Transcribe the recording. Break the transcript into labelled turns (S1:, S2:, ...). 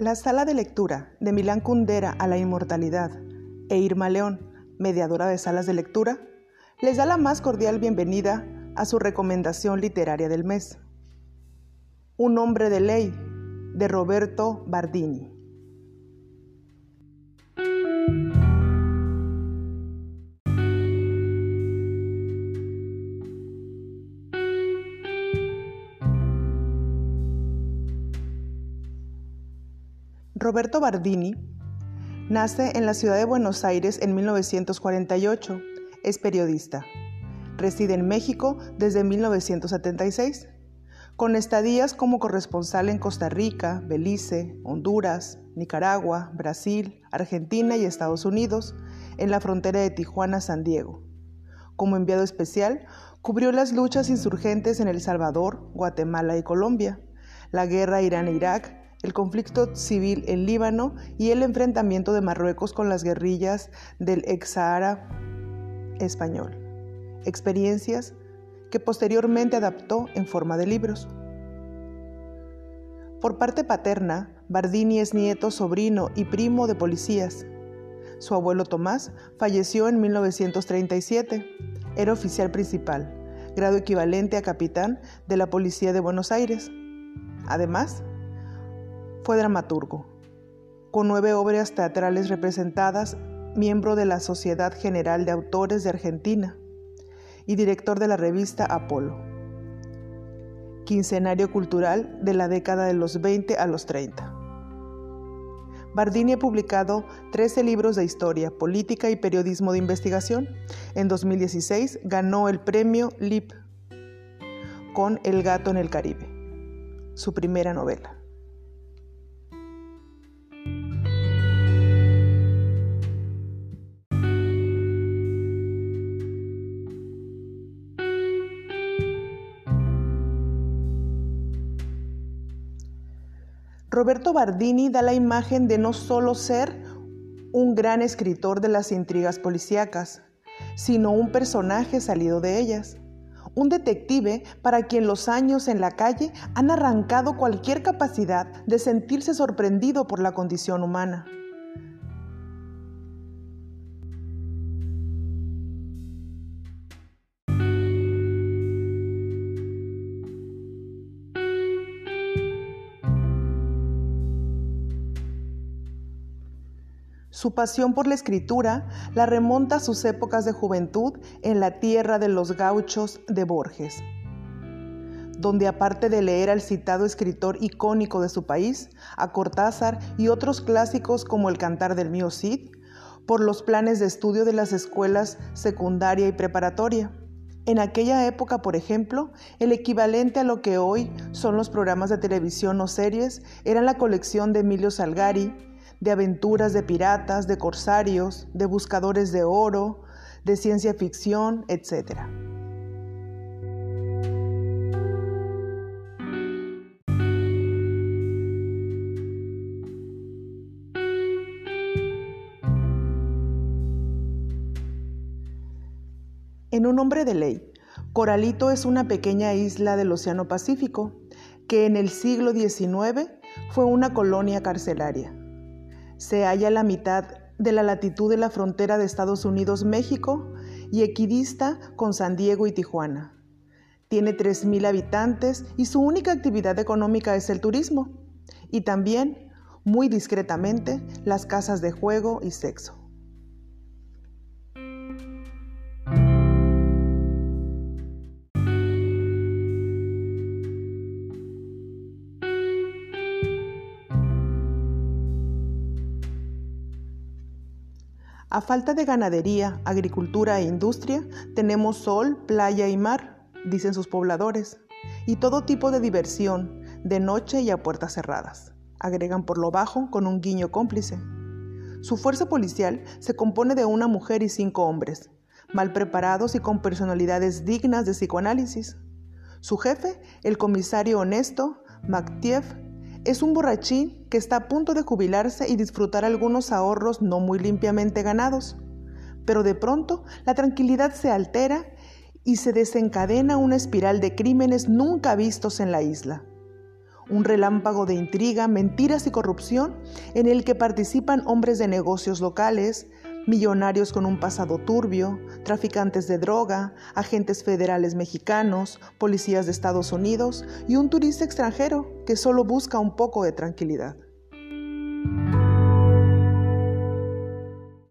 S1: La sala de lectura de Milán Kundera a la inmortalidad e Irma León, mediadora de salas de lectura, les da la más cordial bienvenida a su recomendación literaria del mes. Un hombre de ley de Roberto Bardini. Roberto Bardini nace en la ciudad de Buenos Aires en 1948. Es periodista. Reside en México desde 1976, con estadías como corresponsal en Costa Rica, Belice, Honduras, Nicaragua, Brasil, Argentina y Estados Unidos, en la frontera de Tijuana-San Diego. Como enviado especial, cubrió las luchas insurgentes en El Salvador, Guatemala y Colombia, la guerra Irán-Irak el conflicto civil en Líbano y el enfrentamiento de Marruecos con las guerrillas del ex Sahara español. Experiencias que posteriormente adaptó en forma de libros. Por parte paterna, Bardini es nieto, sobrino y primo de policías. Su abuelo Tomás falleció en 1937. Era oficial principal, grado equivalente a capitán de la Policía de Buenos Aires. Además, fue dramaturgo. Con nueve obras teatrales representadas, miembro de la Sociedad General de Autores de Argentina y director de la revista Apolo. Quincenario cultural de la década de los 20 a los 30. Bardini ha publicado 13 libros de historia, política y periodismo de investigación. En 2016 ganó el premio LIP con El gato en el Caribe, su primera novela. Roberto Bardini da la imagen de no solo ser un gran escritor de las intrigas policíacas, sino un personaje salido de ellas. Un detective para quien los años en la calle han arrancado cualquier capacidad de sentirse sorprendido por la condición humana. Su pasión por la escritura la remonta a sus épocas de juventud en la tierra de los gauchos de Borges, donde aparte de leer al citado escritor icónico de su país, a Cortázar y otros clásicos como El Cantar del Mío Cid, por los planes de estudio de las escuelas secundaria y preparatoria. En aquella época, por ejemplo, el equivalente a lo que hoy son los programas de televisión o series era la colección de Emilio Salgari, de aventuras de piratas, de corsarios, de buscadores de oro, de ciencia ficción, etc. En un hombre de ley, Coralito es una pequeña isla del Océano Pacífico que en el siglo XIX fue una colonia carcelaria se halla a la mitad de la latitud de la frontera de Estados Unidos-México y equidista con San Diego y Tijuana. Tiene 3.000 habitantes y su única actividad económica es el turismo y también, muy discretamente, las casas de juego y sexo. A falta de ganadería, agricultura e industria, tenemos sol, playa y mar, dicen sus pobladores, y todo tipo de diversión, de noche y a puertas cerradas, agregan por lo bajo con un guiño cómplice. Su fuerza policial se compone de una mujer y cinco hombres, mal preparados y con personalidades dignas de psicoanálisis. Su jefe, el comisario honesto, Maktiev, es un borrachín que está a punto de jubilarse y disfrutar algunos ahorros no muy limpiamente ganados. Pero de pronto la tranquilidad se altera y se desencadena una espiral de crímenes nunca vistos en la isla. un relámpago de intriga, mentiras y corrupción en el que participan hombres de negocios locales, millonarios con un pasado turbio, traficantes de droga, agentes federales mexicanos, policías de Estados Unidos y un turista extranjero que solo busca un poco de tranquilidad.